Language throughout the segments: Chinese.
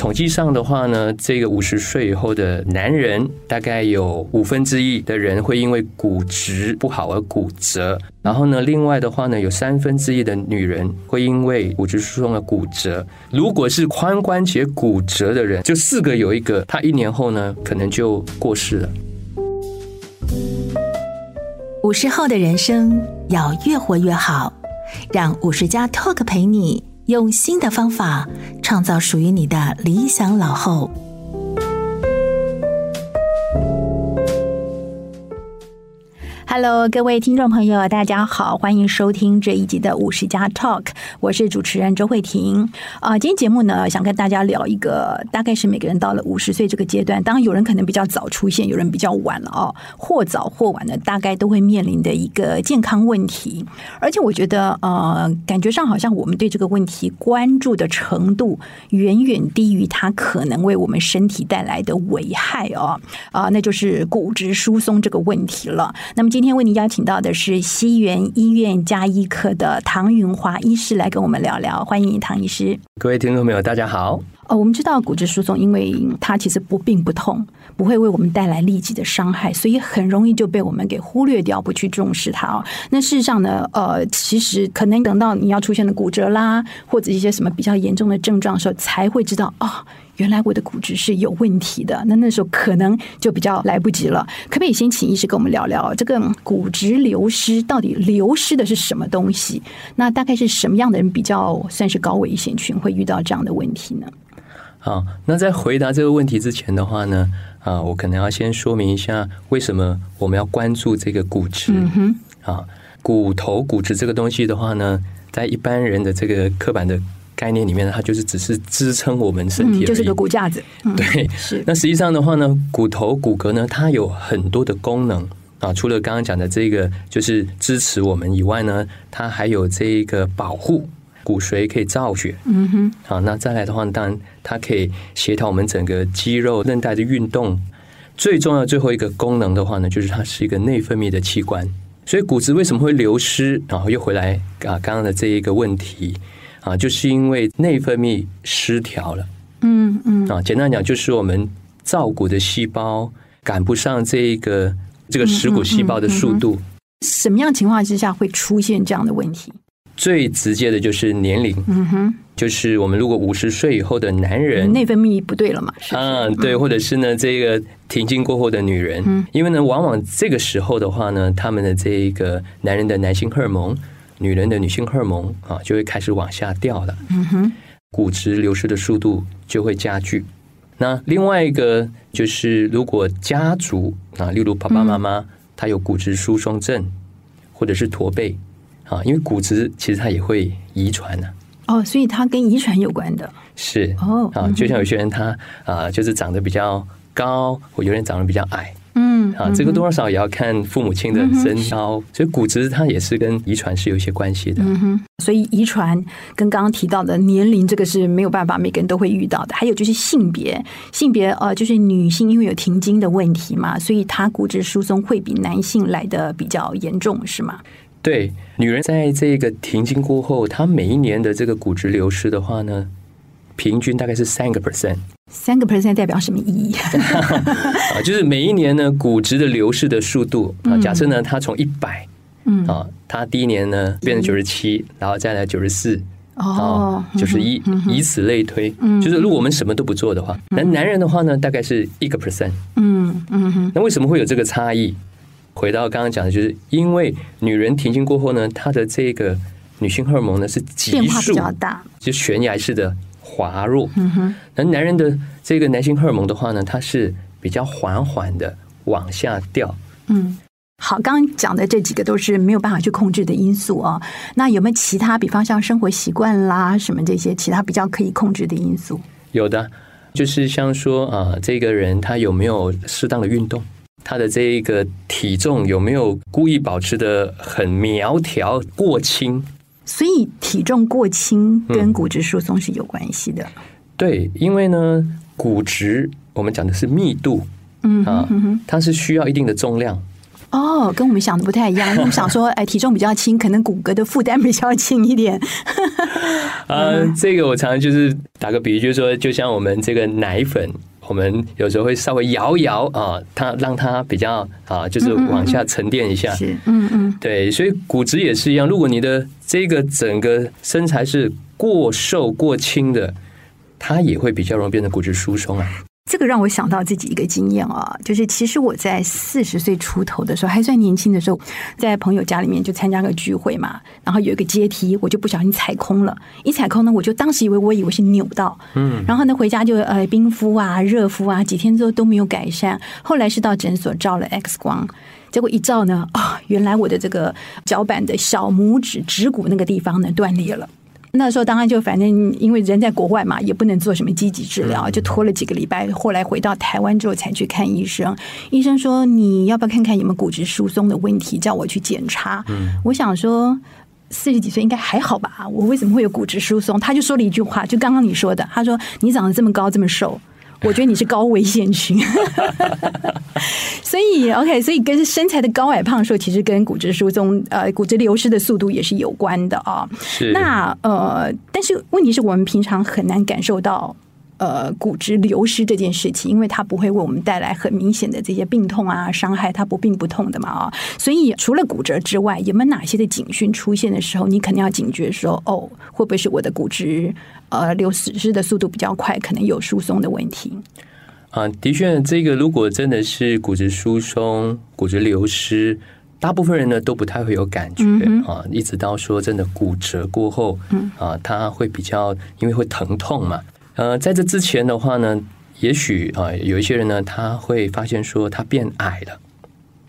统计上的话呢，这个五十岁以后的男人，大概有五分之一的人会因为骨质不好而骨折。然后呢，另外的话呢，有三分之一的女人会因为骨质疏松而骨折。如果是髋关节骨折的人，就四个有一个，他一年后呢，可能就过世了。五十后的人生要越活越好，让五十加 Talk 陪你。用新的方法创造属于你的理想老后。Hello，各位听众朋友，大家好，欢迎收听这一集的五十加 Talk，我是主持人周慧婷啊。今天节目呢，想跟大家聊一个，大概是每个人到了五十岁这个阶段，当然有人可能比较早出现，有人比较晚了哦，或早或晚的，大概都会面临的一个健康问题。而且我觉得，呃，感觉上好像我们对这个问题关注的程度，远远低于它可能为我们身体带来的危害哦。啊，那就是骨质疏松这个问题了。那么今今天为您邀请到的是西园医院加医科的唐云华医师来跟我们聊聊，欢迎唐医师。各位听众朋友，大家好。哦，我们知道骨质疏松，因为它其实不病不痛，不会为我们带来立即的伤害，所以很容易就被我们给忽略掉，不去重视它哦。那事实上呢，呃，其实可能等到你要出现的骨折啦，或者一些什么比较严重的症状的时候，才会知道哦。原来我的骨质是有问题的，那那时候可能就比较来不及了。可不可以先请医师跟我们聊聊这个骨质流失到底流失的是什么东西？那大概是什么样的人比较算是高危险群会遇到这样的问题呢？好，那在回答这个问题之前的话呢，啊，我可能要先说明一下为什么我们要关注这个骨质。嗯哼，啊，骨头骨质这个东西的话呢，在一般人的这个刻板的。概念里面呢，它就是只是支撑我们身体，就是个骨架子。对，是。那实际上的话呢，骨头骨骼呢，它有很多的功能啊。除了刚刚讲的这个，就是支持我们以外呢，它还有这一个保护骨髓可以造血。嗯哼。好，那再来的话，当然它可以协调我们整个肌肉韧带的运动。最重要最后一个功能的话呢，就是它是一个内分泌的器官。所以骨质为什么会流失？然后又回来啊，刚刚的这一个问题。啊，就是因为内分泌失调了。嗯嗯。啊，简单讲，就是我们造骨的细胞赶不上这个这个食骨细胞的速度。什么样情况之下会出现这样的问题？最直接的就是年龄。嗯哼。就是我们如果五十岁以后的男人，内分泌不对了嘛？是啊，对，或者是呢，这个停经过后的女人，因为呢，往往这个时候的话呢，他们的这一个男人的男性荷尔蒙。女人的女性荷尔蒙啊，就会开始往下掉了。嗯哼，骨质流失的速度就会加剧。那另外一个就是，如果家族啊，例如爸爸妈妈他有骨质疏松症，或者是驼背啊，因为骨质其实它也会遗传呢。哦，所以它跟遗传有关的。是哦，啊，就像有些人他啊，就是长得比较高，或有人长得比较矮。嗯，啊，这个多少也要看父母亲的身高，嗯、所以骨质它也是跟遗传是有一些关系的。嗯哼，所以遗传跟刚刚提到的年龄，这个是没有办法每个人都会遇到的。还有就是性别，性别呃，就是女性因为有停经的问题嘛，所以她骨质疏松会比男性来的比较严重，是吗？对，女人在这个停经过后，她每一年的这个骨质流失的话呢，平均大概是三个 percent。三个 percent 代表什么意义？啊，就是每一年呢，骨质的流失的速度啊，假设呢，它从一百，嗯啊，它第一年呢变成九十七，然后再来九十四，哦，九十一，以此类推。嗯，就是如果我们什么都不做的话，那男人的话呢，大概是一个 percent。嗯嗯哼。那为什么会有这个差异？回到刚刚讲的，就是因为女人停经过后呢，她的这个女性荷尔蒙呢是急速，大，就悬崖式的。滑弱。嗯哼，那男人的这个男性荷尔蒙的话呢，它是比较缓缓的往下掉。嗯。好，刚刚讲的这几个都是没有办法去控制的因素啊。那有没有其他，比方像生活习惯啦，什么这些其他比较可以控制的因素？有的，就是像说啊，这个人他有没有适当的运动，他的这个体重有没有故意保持的很苗条过轻？所以体重过轻跟骨质疏松是有关系的。嗯。对，因为呢，骨质我们讲的是密度，嗯啊，它是需要一定的重量。哦，跟我们想的不太一样。我们想说，哎，体重比较轻，可能骨骼的负担比较轻一点。呃，这个我常常就是打个比喻，就是说，就像我们这个奶粉，我们有时候会稍微摇一摇啊，它让它比较啊，就是往下沉淀一下。是，嗯嗯，对，所以骨质也是一样。如果你的这个整个身材是过瘦过轻的，它也会比较容易变成骨质疏松啊。这个让我想到自己一个经验啊，就是其实我在四十岁出头的时候，还算年轻的时候，在朋友家里面就参加个聚会嘛，然后有一个阶梯，我就不小心踩空了，一踩空呢，我就当时以为我以为是扭到，嗯，然后呢回家就呃冰敷啊、热敷啊，几天之后都没有改善，后来是到诊所照了 X 光，结果一照呢，啊、哦，原来我的这个脚板的小拇指指骨那个地方呢断裂了。那时候当然就反正因为人在国外嘛，也不能做什么积极治疗，就拖了几个礼拜。后来回到台湾之后才去看医生，医生说，你要不要看看有没有骨质疏松的问题，叫我去检查。我想说四十几岁应该还好吧，我为什么会有骨质疏松？他就说了一句话，就刚刚你说的，他说你长得这么高这么瘦。我觉得你是高危险群，所以 OK，所以跟身材的高矮胖瘦其实跟骨质疏松呃骨质流失的速度也是有关的啊。是。那呃，但是问题是我们平常很难感受到。呃，骨质流失这件事情，因为它不会为我们带来很明显的这些病痛啊、伤害，它不病不痛的嘛啊，所以除了骨折之外，有没有哪些的警讯出现的时候，你肯定要警觉说，哦，会不会是我的骨质呃流失的速度比较快，可能有疏松的问题？啊，的确，这个如果真的是骨质疏松、骨质流失，大部分人呢都不太会有感觉、嗯、啊，一直到说真的骨折过后，嗯啊，他会比较因为会疼痛嘛。呃，在这之前的话呢，也许啊、呃，有一些人呢，他会发现说他变矮了。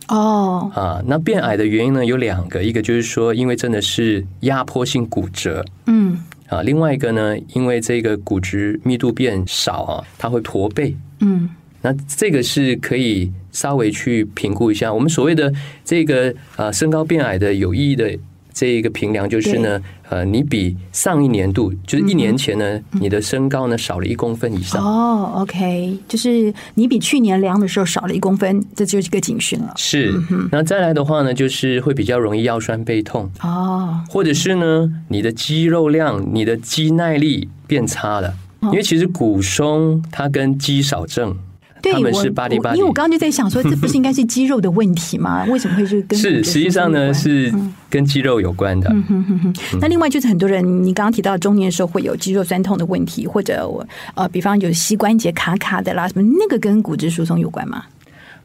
哦，啊，那变矮的原因呢有两个，一个就是说，因为真的是压迫性骨折，嗯，啊，另外一个呢，因为这个骨质密度变少啊，它会驼背，嗯，那这个是可以稍微去评估一下。我们所谓的这个啊，身高变矮的有意义的。这一个评量就是呢，呃，你比上一年度，就是一年前呢，嗯、你的身高呢少了一公分以上。哦，OK，就是你比去年量的时候少了一公分，这就是一个警讯了。是，那再来的话呢，就是会比较容易腰酸背痛。哦，或者是呢，你的肌肉量、你的肌耐力变差了，因为其实骨松它跟肌少症。对，他们是巴黎巴黎，因为我刚刚就在想说，这不是应该是肌肉的问题吗？为什么会是跟是实际上呢是跟肌肉有关的。嗯哼哼哼。那另外就是很多人，你刚刚提到中年的时候会有肌肉酸痛的问题，或者我呃，比方有膝关节卡卡的啦，什么那个跟骨质疏松有关吗？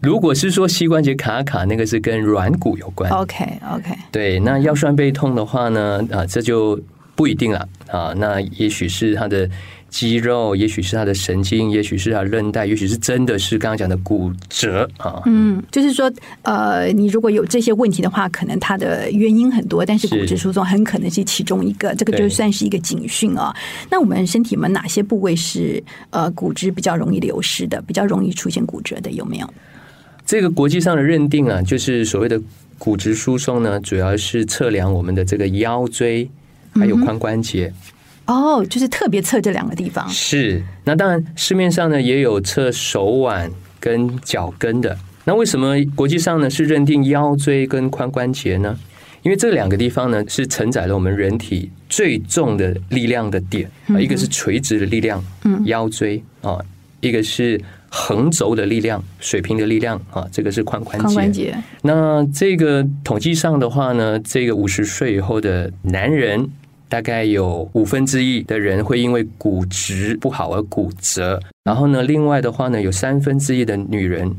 如果是说膝关节卡卡，那个是跟软骨有关。OK OK。对，那腰酸背痛的话呢，啊，这就不一定了啊。那也许是他的。肌肉，也许是他的神经，也许是他的韧带，也许是真的是刚刚讲的骨折啊。嗯，就是说，呃，你如果有这些问题的话，可能它的原因很多，但是骨质疏松很可能是其中一个，这个就算是一个警讯啊。那我们身体们哪些部位是呃骨质比较容易流失的，比较容易出现骨折的，有没有？这个国际上的认定啊，就是所谓的骨质疏松呢，主要是测量我们的这个腰椎还有髋关节。嗯哦，就是特别测这两个地方。是，那当然市面上呢也有测手腕跟脚跟的。那为什么国际上呢是认定腰椎跟髋关节呢？因为这两个地方呢是承载了我们人体最重的力量的点啊，一个是垂直的力量，嗯，腰椎啊，一个是横轴的力量，水平的力量啊，这个是髋关节。髋关节。那这个统计上的话呢，这个五十岁以后的男人。大概有五分之一的人会因为骨质不好而骨折，然后呢，另外的话呢，有三分之一的女人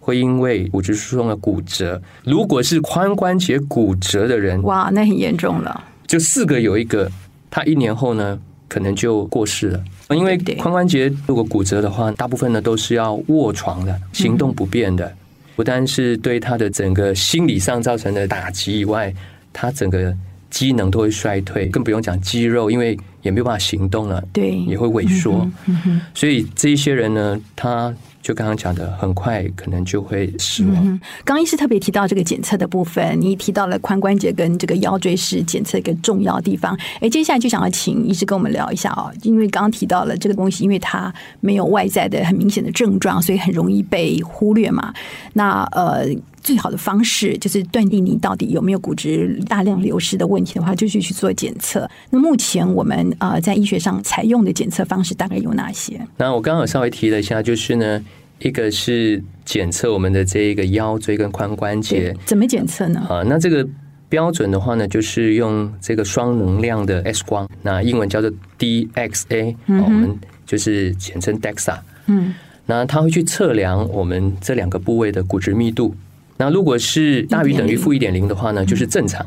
会因为骨质疏松而骨折。如果是髋关节骨折的人，哇，那很严重了。就四个有一个，他一年后呢，可能就过世了。因为髋关节如果骨折的话，大部分呢都是要卧床的，行动不便的，不单是对他的整个心理上造成的打击以外，他整个机能都会衰退，更不用讲肌肉，因为也没有办法行动了，对，也会萎缩。嗯嗯所以这一些人呢，他。就刚刚讲的，很快可能就会死亡。嗯，刚医师特别提到这个检测的部分，你提到了髋关节跟这个腰椎是检测一个重要地方。哎，接下来就想要请医师跟我们聊一下哦，因为刚刚提到了这个东西，因为它没有外在的很明显的症状，所以很容易被忽略嘛。那呃。最好的方式就是断定你到底有没有骨质大量流失的问题的话，就是去做检测。那目前我们呃在医学上采用的检测方式大概有哪些？那我刚刚有稍微提了一下，就是呢，一个是检测我们的这一个腰椎跟髋关节，怎么检测呢？啊，那这个标准的话呢，就是用这个双能量的 X 光，那英文叫做 DXA，嗯，我们就是简称 DEXA。嗯，那它会去测量我们这两个部位的骨质密度。那如果是大于等于负一点零的话呢，就是正常。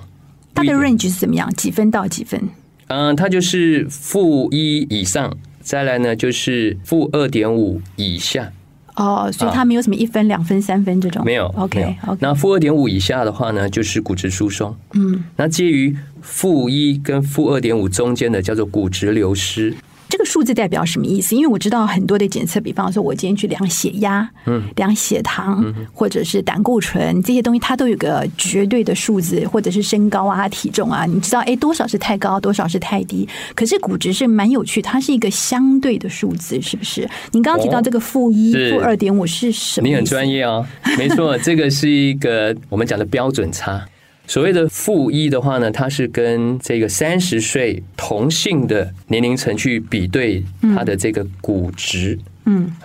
它的 range 是怎么样？几分到几分？嗯，它就是负一以上，再来呢就是负二点五以下。哦，所以它没有什么一分、两分、三分这种。没有。OK。那负二点五以下的话呢，就是骨质疏松。嗯。那介于负一跟负二点五中间的叫做骨质流失。这个数字代表什么意思？因为我知道很多的检测，比方说，我今天去量血压、嗯，量血糖，或者是胆固醇这些东西，它都有个绝对的数字，或者是身高啊、体重啊，你知道，哎，多少是太高，多少是太低。可是骨质是蛮有趣，它是一个相对的数字，是不是？您刚刚提到这个负一、负二点五是什么？你很专业哦，没错，这个是一个我们讲的标准差。所谓的负一的话呢，它是跟这个三十岁同性的年龄层去比对它的这个骨值，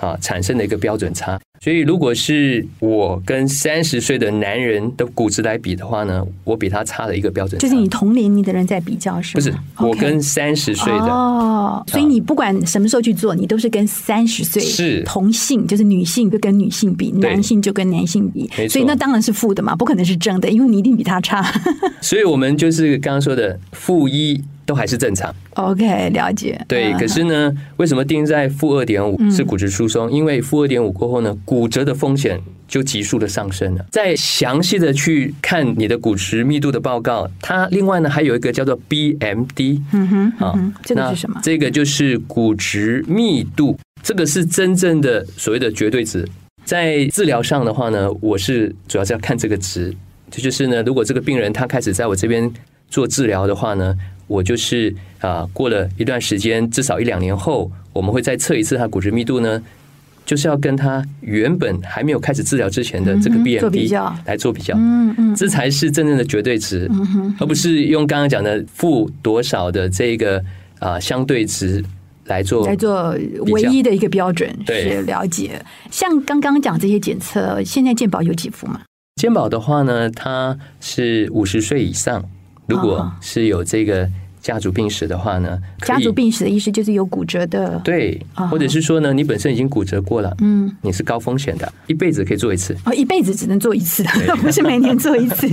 啊，产生的一个标准差。所以，如果是我跟三十岁的男人的骨质来比的话呢，我比他差了一个标准。就是你同龄龄的人在比较是吗？不是，我跟三十岁的哦。所以你不管什么时候去做，你都是跟三十岁是同性，就是女性就跟女性比，男性就跟男性比。所以那当然是负的嘛，不可能是正的，因为你一定比他差。所以我们就是刚刚说的负一。都还是正常。OK，了解。对，可是呢，为什么定在负二点五是骨质疏松？因为负二点五过后呢，骨折的风险就急速的上升了。再详细的去看你的骨质密度的报告，它另外呢还有一个叫做 BMD。嗯哼，啊，这个是什么？这个就是骨质密度，这个是真正的所谓的绝对值。在治疗上的话呢，我是主要是要看这个值。这就是呢，如果这个病人他开始在我这边做治疗的话呢。我就是啊，过了一段时间，至少一两年后，我们会再测一次它骨质密度呢，就是要跟他原本还没有开始治疗之前的这个 BMD 来做比较，嗯嗯，这才是真正的绝对值，而不是用刚刚讲的负多少的这个啊相对值来做来做唯一的一个标准。是了解。像刚刚讲这些检测，现在健保有给付吗？健保的话呢，它是五十岁以上。如果是有这个。家族病史的话呢，家族病史的意思就是有骨折的，对，或者是说呢，你本身已经骨折过了，嗯，你是高风险的，一辈子可以做一次，哦，一辈子只能做一次，不 是每年做一次。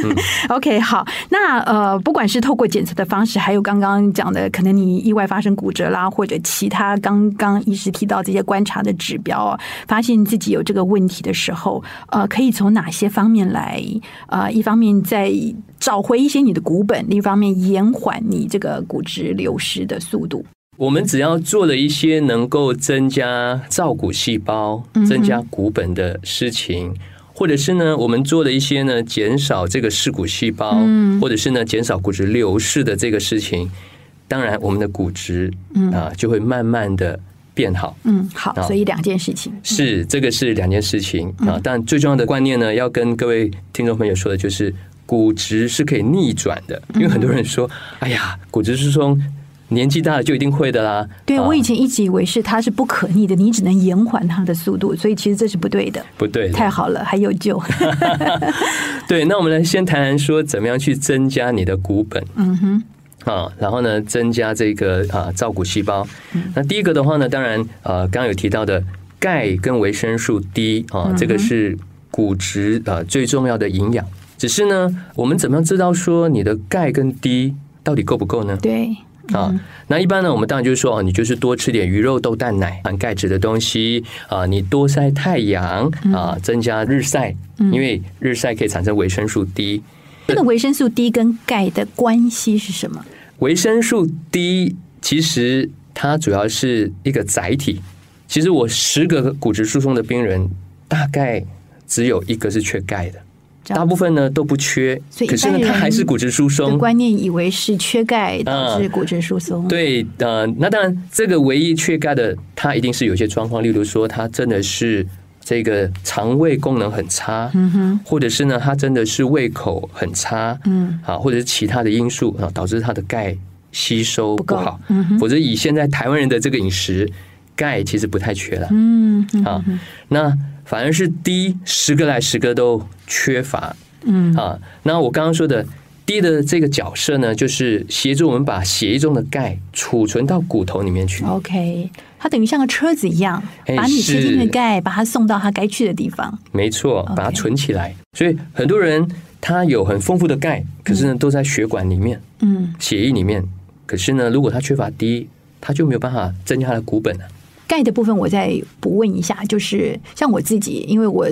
OK，好，那呃，不管是透过检测的方式，还有刚刚讲的，可能你意外发生骨折啦，或者其他刚刚医师提到这些观察的指标，发现自己有这个问题的时候，呃，可以从哪些方面来？呃，一方面在。找回一些你的股本，另一方面延缓你这个骨质流失的速度。我们只要做了一些能够增加造骨细胞、增加骨本的事情，嗯、或者是呢，我们做了一些呢，减少这个噬骨细胞，嗯、或者是呢，减少骨质流失的这个事情，当然，我们的骨质啊就会慢慢的变好。嗯，好，所以两件事情是这个是两件事情啊，但最重要的观念呢，要跟各位听众朋友说的就是。骨质是可以逆转的，因为很多人说：“哎呀，骨质疏松年纪大了就一定会的啦。”对，我以前一直以为是它是不可逆的，你只能延缓它的速度，所以其实这是不对的。不对，太好了，还有救。对，那我们来先谈谈说怎么样去增加你的骨本。嗯哼，啊，然后呢，增加这个啊造骨细胞。那第一个的话呢，当然呃，刚刚有提到的钙跟维生素 D 啊，这个是骨质啊最重要的营养。只是呢，我们怎么样知道说你的钙跟 D 到底够不够呢？对，啊。那一般呢，我们当然就是说，你就是多吃点鱼肉、豆、蛋、奶含钙质的东西啊，你多晒太阳啊，增加日晒，因为日晒可以产生维生素 D。这个维生素 D 跟钙的关系是什么？维生素 D 其实它主要是一个载体。其实我十个骨质疏松的病人，大概只有一个是缺钙的。大部分呢都不缺，可是呢，它还是骨质疏松。观念以为是缺钙导致骨质疏松。嗯、对，呃，那当然，这个唯一缺钙的，它一定是有些状况，例如说，它真的是这个肠胃功能很差，嗯哼，或者是呢，它真的是胃口很差，嗯，啊，或者是其他的因素啊，导致它的钙吸收不好。嗯哼，否则以现在台湾人的这个饮食，钙其实不太缺了。嗯，啊，那。反而是低十个来十个都缺乏，嗯啊，那我刚刚说的低的这个角色呢，就是协助我们把血液中的钙储存到骨头里面去。OK，它等于像个车子一样，把你吃进的钙把它送到它该去的地方。没错，把它存起来。所以很多人他有很丰富的钙，可是呢都在血管里面，嗯，血液里面。可是呢，如果他缺乏低他就没有办法增加他的骨本了。钙的部分，我再补问一下，就是像我自己，因为我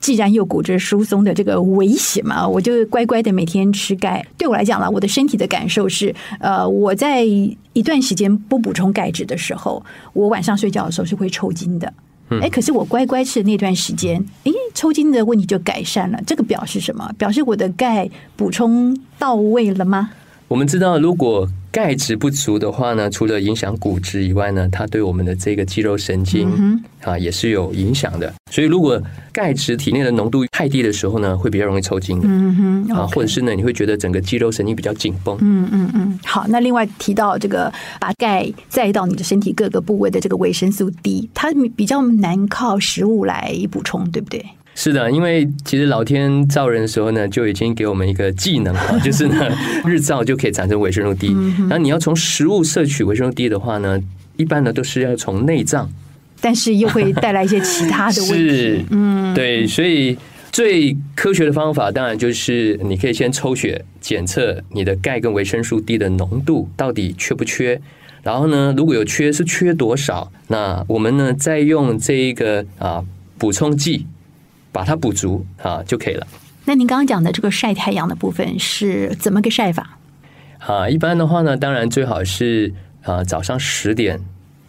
既然有骨质疏松的这个危险嘛，我就乖乖的每天吃钙。对我来讲啦，我的身体的感受是，呃，我在一段时间不补充钙质的时候，我晚上睡觉的时候是会抽筋的。哎，可是我乖乖吃的那段时间，哎，抽筋的问题就改善了。这个表示什么？表示我的钙补充到位了吗？我们知道，如果钙质不足的话呢，除了影响骨质以外呢，它对我们的这个肌肉神经啊也是有影响的。所以，如果钙质体内的浓度太低的时候呢，会比较容易抽筋的。嗯哼，啊，或者是呢，你会觉得整个肌肉神经比较紧绷。嗯嗯嗯。好，那另外提到这个把钙载到你的身体各个部位的这个维生素 D，它比较难靠食物来补充，对不对？是的，因为其实老天造人的时候呢，就已经给我们一个技能啊，就是呢，日照就可以产生维生素 D。然后你要从食物摄取维生素 D 的话呢，一般呢都是要从内脏，但是又会带来一些其他的问题。是，嗯，对，所以最科学的方法当然就是你可以先抽血检测你的钙跟维生素 D 的浓度到底缺不缺，然后呢，如果有缺是缺多少，那我们呢再用这一个啊补充剂。把它补足啊就可以了。那您刚刚讲的这个晒太阳的部分是怎么个晒法？啊，一般的话呢，当然最好是啊早上十点。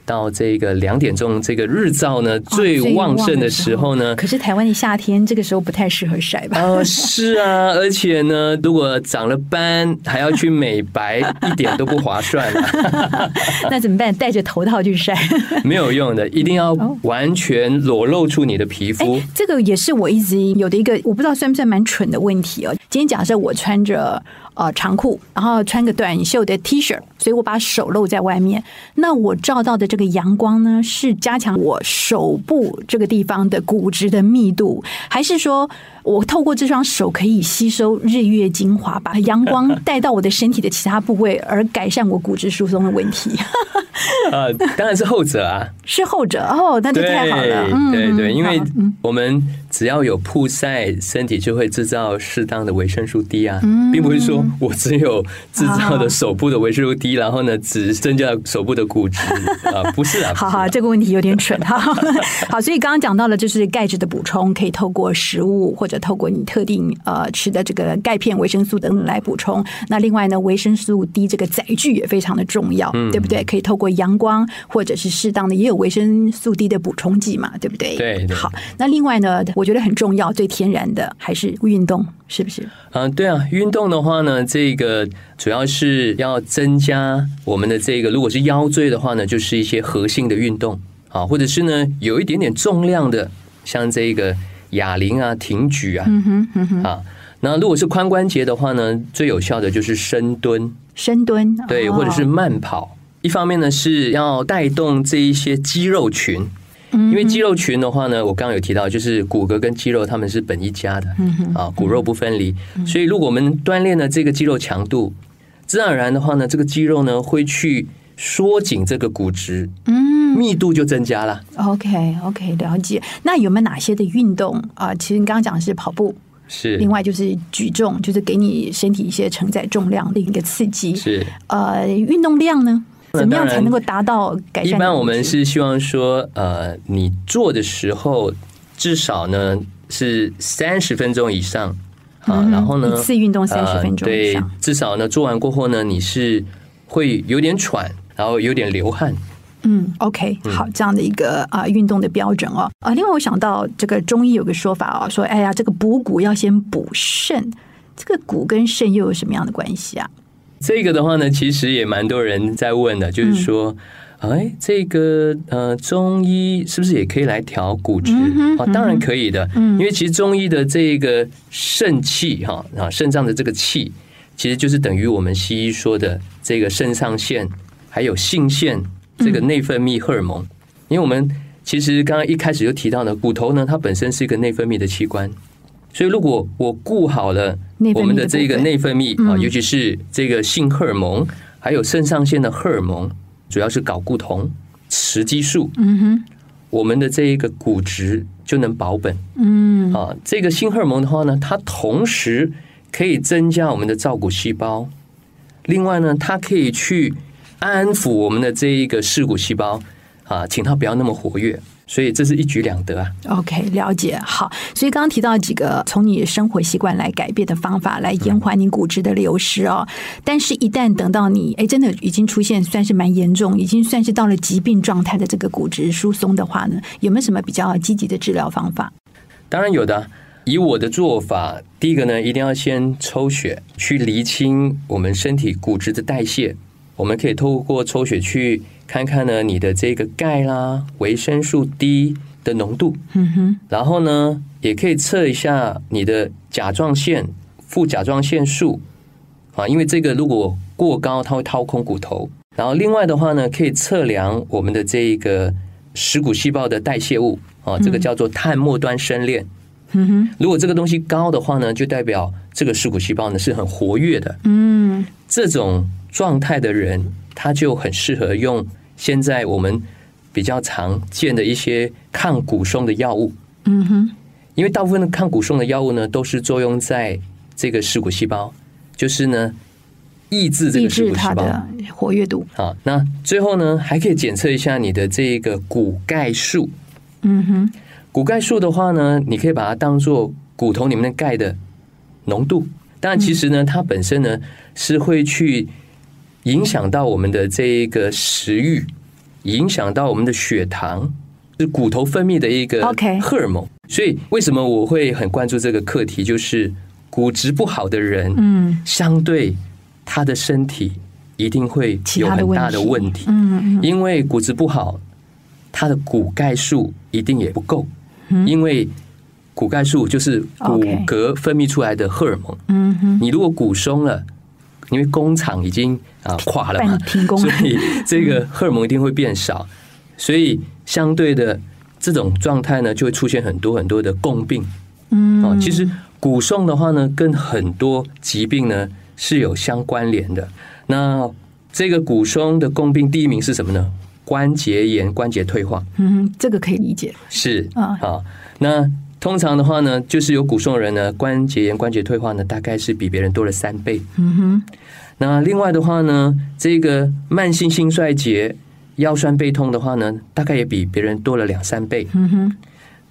到这个两点钟，这个日照呢最旺盛的时候呢，可是台湾的夏天这个时候不太适合晒吧？哦，是啊，而且呢，如果长了斑还要去美白，一点都不划算啊。那怎么办？戴着头套去晒？没有用的，一定要完全裸露出你的皮肤。这个也是我一直有的一个，我不知道算不算蛮蠢的问题哦。今天假设我穿着。呃，长裤，然后穿个短袖的 T 恤，所以我把手露在外面。那我照到的这个阳光呢，是加强我手部这个地方的骨质的密度，还是说我透过这双手可以吸收日月精华，把阳光带到我的身体的其他部位，而改善我骨质疏松的问题？呃，当然是后者啊，是后者哦，那就太好了。对对，因为我们只要有曝晒，身体就会制造适当的维生素 D 啊，并不是说。我只有制造的手部的维生素 D，然后呢，只增加手部的骨质 啊，不是啊。好好，这个问题有点蠢哈。好，所以刚刚讲到了，就是钙质的补充，可以透过食物或者透过你特定呃吃的这个钙片、维生素等等来补充。那另外呢，维生素 D 这个载具也非常的重要，对不对？可以透过阳光或者是适当的，也有维生素 D 的补充剂嘛，对不对？对。好，那另外呢，我觉得很重要、最天然的还是运动，是不是？嗯，对啊，运动的话呢。这个主要是要增加我们的这个，如果是腰椎的话呢，就是一些核心的运动啊，或者是呢有一点点重量的，像这个哑铃啊、挺举啊，嗯哼嗯哼啊。那如果是髋关节的话呢，最有效的就是深蹲，深蹲对，或者是慢跑。一方面呢是要带动这一些肌肉群。因为肌肉群的话呢，我刚刚有提到，就是骨骼跟肌肉他们是本一家的，啊，骨肉不分离。所以如果我们锻炼了这个肌肉强度，自然而然的话呢，这个肌肉呢会去缩紧这个骨质，嗯，密度就增加了。OK OK，了解。那有没有哪些的运动啊？其实你刚刚讲的是跑步，是。另外就是举重，就是给你身体一些承载重量的一个刺激。是。呃，运动量呢，怎么样才能够达到改善？一般我们是希望说，呃，你做的时候至少呢是三十分钟以上啊，然后呢，一次运动三十分钟对，至少呢做完过后呢，你是会有点喘，然后有点流汗。嗯，OK，好，这样的一个啊、呃、运动的标准哦。啊，另外我想到这个中医有个说法哦，说哎呀，这个补骨要先补肾，这个骨跟肾又有什么样的关系啊？这个的话呢，其实也蛮多人在问的，就是说，嗯、哎，这个呃中医是不是也可以来调骨质？啊、当然可以的，嗯，因为其实中医的这个肾气哈啊，肾脏的这个气，其实就是等于我们西医说的这个肾上腺还有性腺。这个内分泌荷尔蒙，因为我们其实刚刚一开始就提到呢，骨头呢它本身是一个内分泌的器官，所以如果我顾好了我们的这个内分泌啊，尤其是这个性荷尔蒙，还有肾上腺的荷尔蒙，主要是睾固酮、雌激素，嗯哼，我们的这一个骨质就能保本，嗯。啊，这个性荷尔蒙的话呢，它同时可以增加我们的造骨细胞，另外呢，它可以去。安抚我们的这一个视骨细胞啊，请它不要那么活跃，所以这是一举两得啊。OK，了解。好，所以刚刚提到几个从你的生活习惯来改变的方法，来延缓你骨质的流失哦。嗯、但是，一旦等到你哎真的已经出现算是蛮严重，已经算是到了疾病状态的这个骨质疏松的话呢，有没有什么比较积极的治疗方法？当然有的。以我的做法，第一个呢，一定要先抽血去厘清我们身体骨质的代谢。我们可以透过抽血去看看呢，你的这个钙啦、维生素 D 的浓度。嗯哼。然后呢，也可以测一下你的甲状腺、副甲状腺素啊，因为这个如果过高，它会掏空骨头。然后另外的话呢，可以测量我们的这个食骨细胞的代谢物啊，这个叫做碳末端生链。嗯哼。如果这个东西高的话呢，就代表这个食骨细胞呢是很活跃的。嗯。这种。状态的人，他就很适合用现在我们比较常见的一些抗骨松的药物。嗯哼，因为大部分的抗骨松的药物呢，都是作用在这个蚀骨细胞，就是呢抑制这个蚀骨细胞的活跃度。好，那最后呢，还可以检测一下你的这个骨钙素。嗯哼，骨钙素的话呢，你可以把它当做骨头里面的钙的浓度。但其实呢，它本身呢是会去。影响到我们的这一个食欲，影响到我们的血糖，是骨头分泌的一个荷尔蒙。所以为什么我会很关注这个课题？就是骨质不好的人，嗯，相对他的身体一定会有很大的问题。嗯，因为骨质不好，他的骨钙素一定也不够。因为骨钙素就是骨骼分泌出来的荷尔蒙。嗯哼，你如果骨松了。因为工厂已经啊垮了嘛，所以这个荷尔蒙一定会变少，所以相对的这种状态呢，就会出现很多很多的共病。嗯，哦，其实骨松的话呢，跟很多疾病呢是有相关联的。那这个骨松的共病第一名是什么呢？关节炎、关节退化。嗯，这个可以理解。是啊，好，那。通常的话呢，就是有骨松的人呢，关节炎、关节退化呢，大概是比别人多了三倍。嗯哼。那另外的话呢，这个慢性心衰竭、腰酸背痛的话呢，大概也比别人多了两三倍。嗯哼。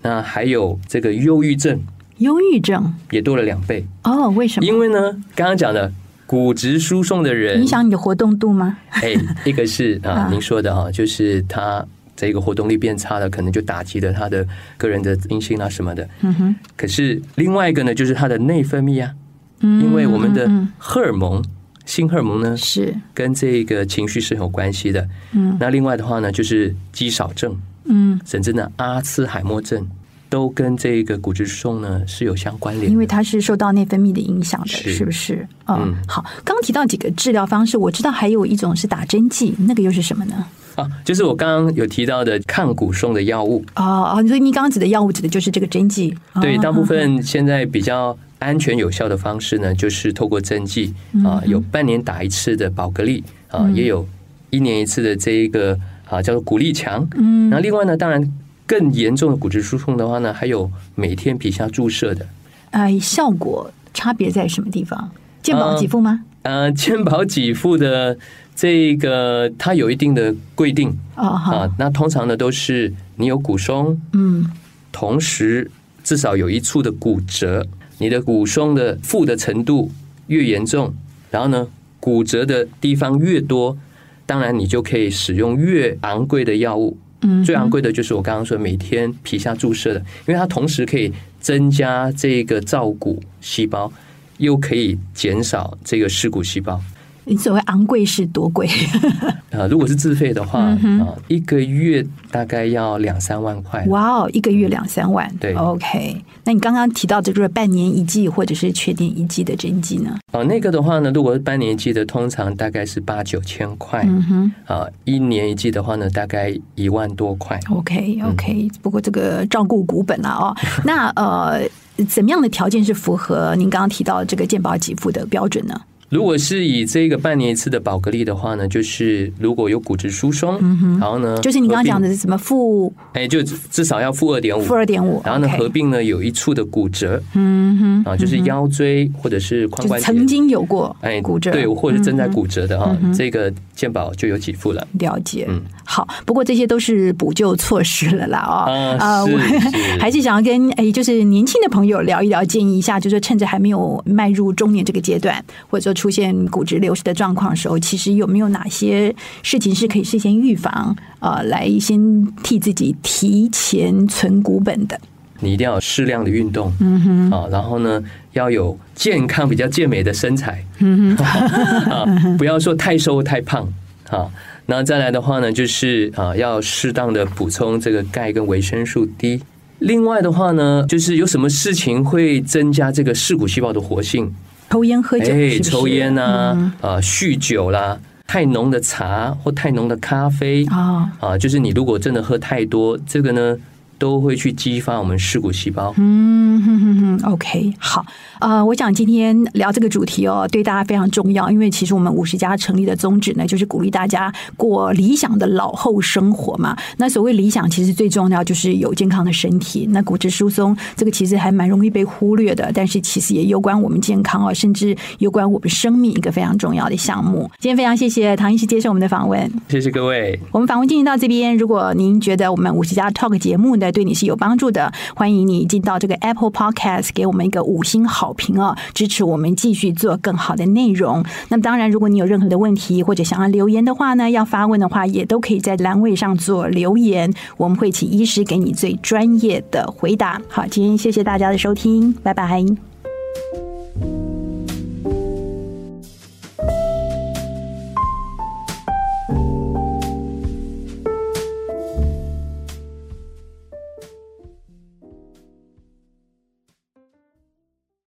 那还有这个忧郁症，忧郁症也多了两倍。哦，为什么？因为呢，刚刚讲的骨质疏松的人，影响你的活动度吗？哎，一个是 啊，您说的啊，就是他。这个活动力变差了，可能就打击了他的个人的阴性啊什么的。嗯哼。可是另外一个呢，就是他的内分泌啊，嗯，因为我们的荷尔蒙，性荷尔蒙呢是跟这个情绪是有关系的。嗯。那另外的话呢，就是肌少症，嗯，甚至呢阿兹海默症，都跟这个骨质疏松呢是有相关联。因为它是受到内分泌的影响的，是，是不是？嗯。好，刚刚提到几个治疗方式，我知道还有一种是打针剂，那个又是什么呢？啊，就是我刚刚有提到的抗骨松的药物哦哦，所以你刚刚指的药物指的就是这个针剂。对，大部分现在比较安全有效的方式呢，就是透过针剂啊，有半年打一次的宝格丽啊，也有一年一次的这一个啊叫做骨力强。嗯，那另外呢，当然更严重的骨质疏松的话呢，还有每天皮下注射的。呃，效果差别在什么地方？健保给付吗？呃，健保给付的这个它有一定的规定啊、哦呃。那通常呢都是你有骨松，嗯，同时至少有一处的骨折，你的骨松的负的程度越严重，然后呢骨折的地方越多，当然你就可以使用越昂贵的药物。最昂贵的就是我刚刚说每天皮下注射的，因为它同时可以增加这个造骨细胞。又可以减少这个蚀骨细胞。你所谓昂贵是多贵？啊，如果是自费的话，啊、嗯，一个月大概要两三万块。哇哦，一个月两三万。对，OK。那你刚刚提到这就是半年一季或者是全年一季的针剂呢？哦，那个的话呢，如果是半年一季的，通常大概是八九千块。嗯哼。啊，一年一季的话呢，大概一万多块。OK，OK。不过这个照顾股本了哦。那呃。怎么样的条件是符合您刚刚提到的这个健保给付的标准呢？如果是以这个半年一次的宝格丽的话呢，就是如果有骨质疏松，嗯哼，然后呢，就是你刚刚讲的是什么负？哎，就至少要负二点五，负二点五。然后呢，合并呢有一处的骨折，嗯哼，啊，就是腰椎或者是髋关节曾经有过哎骨折，对，或者正在骨折的哈，这个健保就有给付了。了解，嗯，好，不过这些都是补救措施了啦，哦，啊，我 还是想要跟哎，就是年轻的朋友聊一聊，建议一下，就是趁着还没有迈入中年这个阶段，或者说。出现骨质流失的状况的时候，其实有没有哪些事情是可以事先预防？呃，来先替自己提前存股本的。你一定要适量的运动，嗯哼，啊，然后呢，要有健康、比较健美的身材，嗯哼，啊，不要说太瘦太胖，啊，那再来的话呢，就是啊，要适当的补充这个钙跟维生素 D。另外的话呢，就是有什么事情会增加这个蚀骨细胞的活性？抽烟喝酒，哎，抽烟呐，啊，酗酒啦，太浓的茶或太浓的咖啡啊，啊，就是你如果真的喝太多，这个呢。都会去激发我们蚀骨细胞。嗯哼哼哼，OK，好，呃，我想今天聊这个主题哦，对大家非常重要，因为其实我们五十家成立的宗旨呢，就是鼓励大家过理想的老后生活嘛。那所谓理想，其实最重要就是有健康的身体。那骨质疏松这个其实还蛮容易被忽略的，但是其实也攸关我们健康哦，甚至攸关我们生命一个非常重要的项目。今天非常谢谢唐医师接受我们的访问，谢谢各位。我们访问进行到这边，如果您觉得我们五十家 Talk 节目呢，对你是有帮助的，欢迎你进到这个 Apple Podcast，给我们一个五星好评哦，支持我们继续做更好的内容。那当然，如果你有任何的问题或者想要留言的话呢，要发问的话，也都可以在栏位上做留言，我们会请医师给你最专业的回答。好，今天谢谢大家的收听，拜拜。